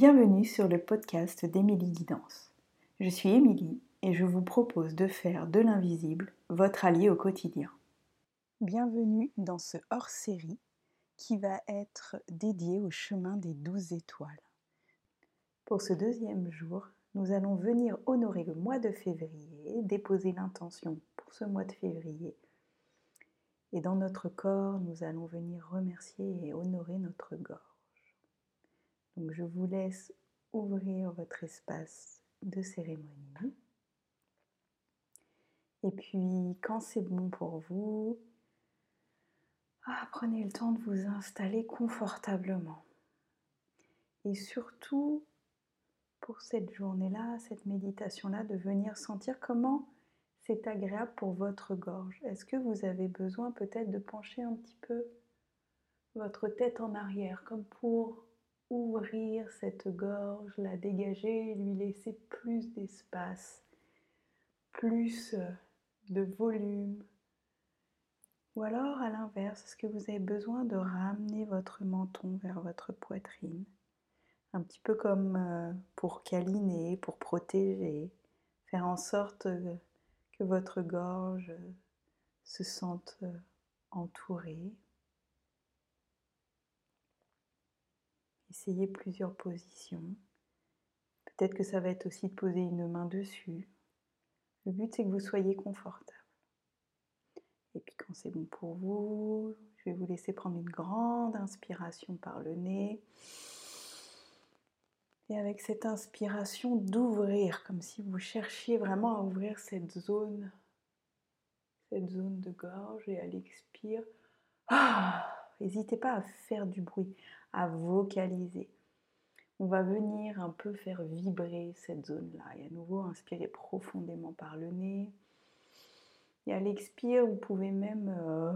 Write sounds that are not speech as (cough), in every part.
Bienvenue sur le podcast d'Émilie Guidance. Je suis Émilie et je vous propose de faire de l'invisible votre allié au quotidien. Bienvenue dans ce hors-série qui va être dédié au chemin des douze étoiles. Pour ce deuxième jour, nous allons venir honorer le mois de février, déposer l'intention pour ce mois de février. Et dans notre corps, nous allons venir remercier et honorer notre gorge. Donc je vous laisse ouvrir votre espace de cérémonie. Et puis quand c'est bon pour vous, ah, prenez le temps de vous installer confortablement. Et surtout, pour cette journée-là, cette méditation-là, de venir sentir comment c'est agréable pour votre gorge. Est-ce que vous avez besoin peut-être de pencher un petit peu votre tête en arrière, comme pour ouvrir cette gorge, la dégager, lui laisser plus d'espace, plus euh, de volume. Ou alors à l'inverse, est-ce que vous avez besoin de ramener votre menton vers votre poitrine? Un petit peu comme euh, pour câliner, pour protéger, faire en sorte euh, que votre gorge se sente entourée. Essayez plusieurs positions. Peut-être que ça va être aussi de poser une main dessus. Le but, c'est que vous soyez confortable. Et puis quand c'est bon pour vous, je vais vous laisser prendre une grande inspiration par le nez. Et avec cette inspiration, d'ouvrir, comme si vous cherchiez vraiment à ouvrir cette zone, cette zone de gorge. Et à l'expire, ah, n'hésitez pas à faire du bruit à vocaliser. On va venir un peu faire vibrer cette zone-là. Et à nouveau, inspirer profondément par le nez. Et à l'expire, vous pouvez même euh,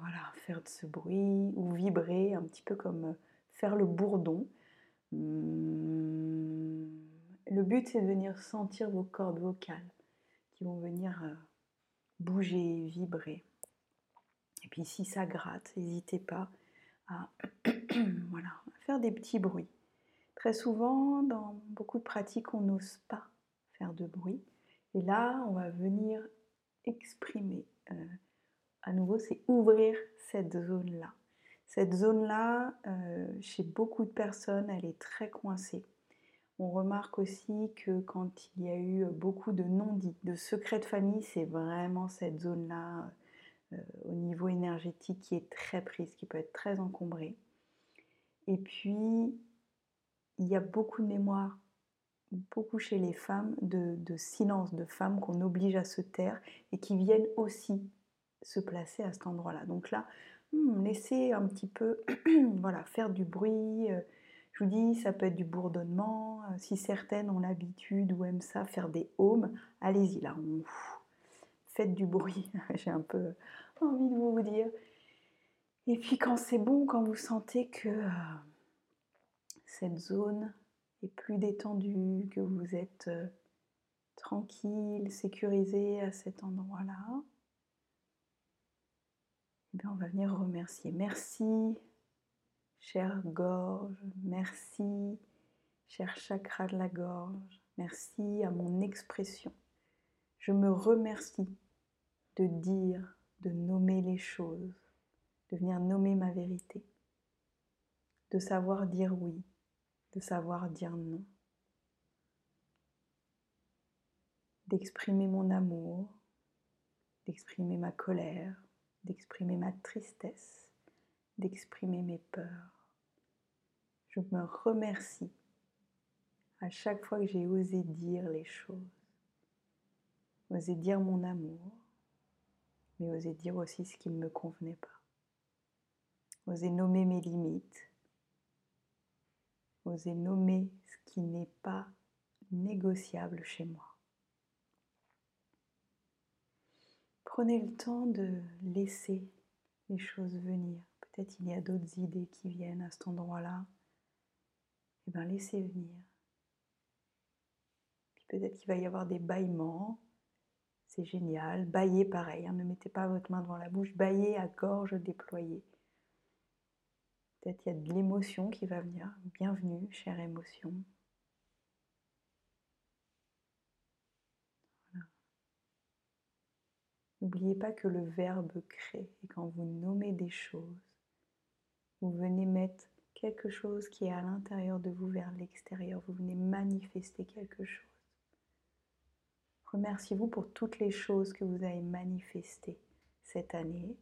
voilà, faire de ce bruit ou vibrer un petit peu comme euh, faire le bourdon. Hmm. Le but, c'est de venir sentir vos cordes vocales qui vont venir euh, bouger, vibrer. Et puis si ça gratte, n'hésitez pas à, (clears throat) voilà, faire des petits bruits. Très souvent, dans beaucoup de pratiques, on n'ose pas faire de bruit. Et là, on va venir exprimer. Euh, à nouveau, c'est ouvrir cette zone-là. Cette zone-là, euh, chez beaucoup de personnes, elle est très coincée. On remarque aussi que quand il y a eu beaucoup de non-dits, de secrets de famille, c'est vraiment cette zone-là euh, au niveau énergétique qui est très prise, qui peut être très encombrée. Et puis, il y a beaucoup de mémoire, beaucoup chez les femmes, de, silence, de femmes qu'on oblige à se taire et qui viennent aussi se placer à cet endroit-là. Donc là, hmm, laissez un petit peu (clears throat) voilà, faire du bruit. Euh, je vous dis, ça peut être du bourdonnement. Euh, si certaines ont l'habitude ou aiment ça, faire des haumes, allez-y là. Faites du bruit. (laughs) J'ai un peu envie de vous dire. Et puis quand c'est bon, quand vous sentez que euh, cette zone est plus détendue, que vous êtes euh, tranquille, sécurisé à cet endroit-là, eh on va venir remercier. Merci, chère gorge, merci, cher chakra de la gorge, merci à mon expression. Je me remercie de dire, de nommer les choses de venir nommer ma vérité, de savoir dire oui, de savoir dire non, d'exprimer mon amour, d'exprimer ma colère, d'exprimer ma tristesse, d'exprimer mes peurs. Je me remercie à chaque fois que j'ai osé dire les choses, osé dire mon amour, mais osé dire aussi ce qui ne me convenait pas oser nommer mes limites, oser nommer ce qui n'est pas négociable chez moi. Prenez le temps de laisser les choses venir. Peut-être il y a d'autres idées qui viennent à cet endroit-là. Eh bien, laissez venir. Peut-être qu'il va y avoir des bâillements. C'est génial. Baillez pareil. Hein. Ne mettez pas votre main devant la bouche. Baillez à gorge déployée. Peut-être il y a de l'émotion qui va venir. Bienvenue, chère émotion. N'oubliez pas que le verbe crée et quand vous nommez des choses, vous venez mettre quelque chose qui est à l'intérieur de vous vers l'extérieur. Vous venez manifester quelque chose. Remerciez-vous pour toutes les choses que vous avez manifestées cette année.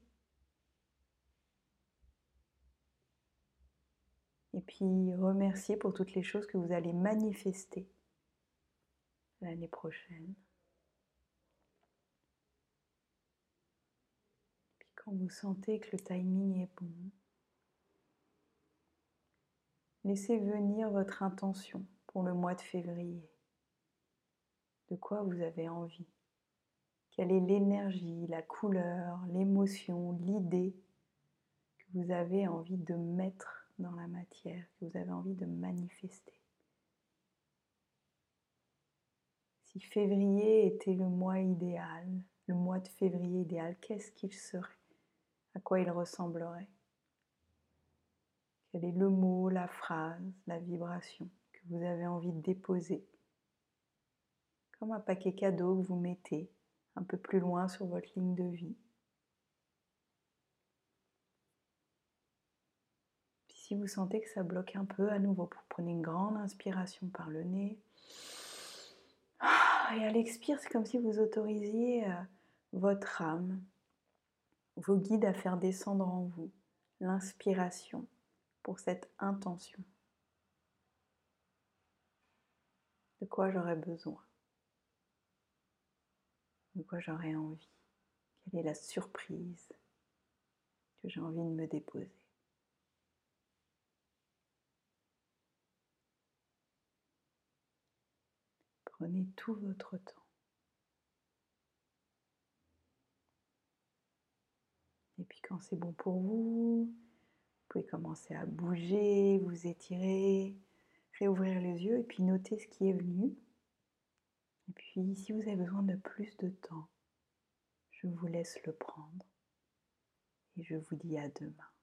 Et puis remerciez pour toutes les choses que vous allez manifester l'année prochaine. Puis quand vous sentez que le timing est bon, Laissez venir votre intention pour le mois de février. De quoi vous avez envie? Quelle est l'énergie, la couleur, l'émotion, l'idée que vous avez envie de mettre dans la matière, que vous avez envie de manifester? Si février était le mois idéal, le mois de février idéal, qu'est-ce qu'il serait? À quoi il ressemblerait? Quel est le mot, la phrase, la vibration que vous avez envie de déposer? Comme un paquet cadeau que vous mettez un peu plus loin sur votre ligne de vie. Si vous sentez que ça bloque un peu, à nouveau, vous prenez une grande inspiration par le nez. Ah, et à l'expire, c'est comme si vous autorisiez euh, votre âme, vos guides à faire descendre en vous l'inspiration pour cette intention. De quoi j'aurais besoin? J'aurais envie Quelle est la surprise que j'ai envie de me déposer Prenez tout votre temps. Et puis quand c'est bon pour vous, vous pouvez commencer à bouger, vous étirer, réouvrir les yeux et puis noter ce qui est venu. Et puis si vous avez besoin de plus de temps, je vous laisse le prendre et je vous dis à demain.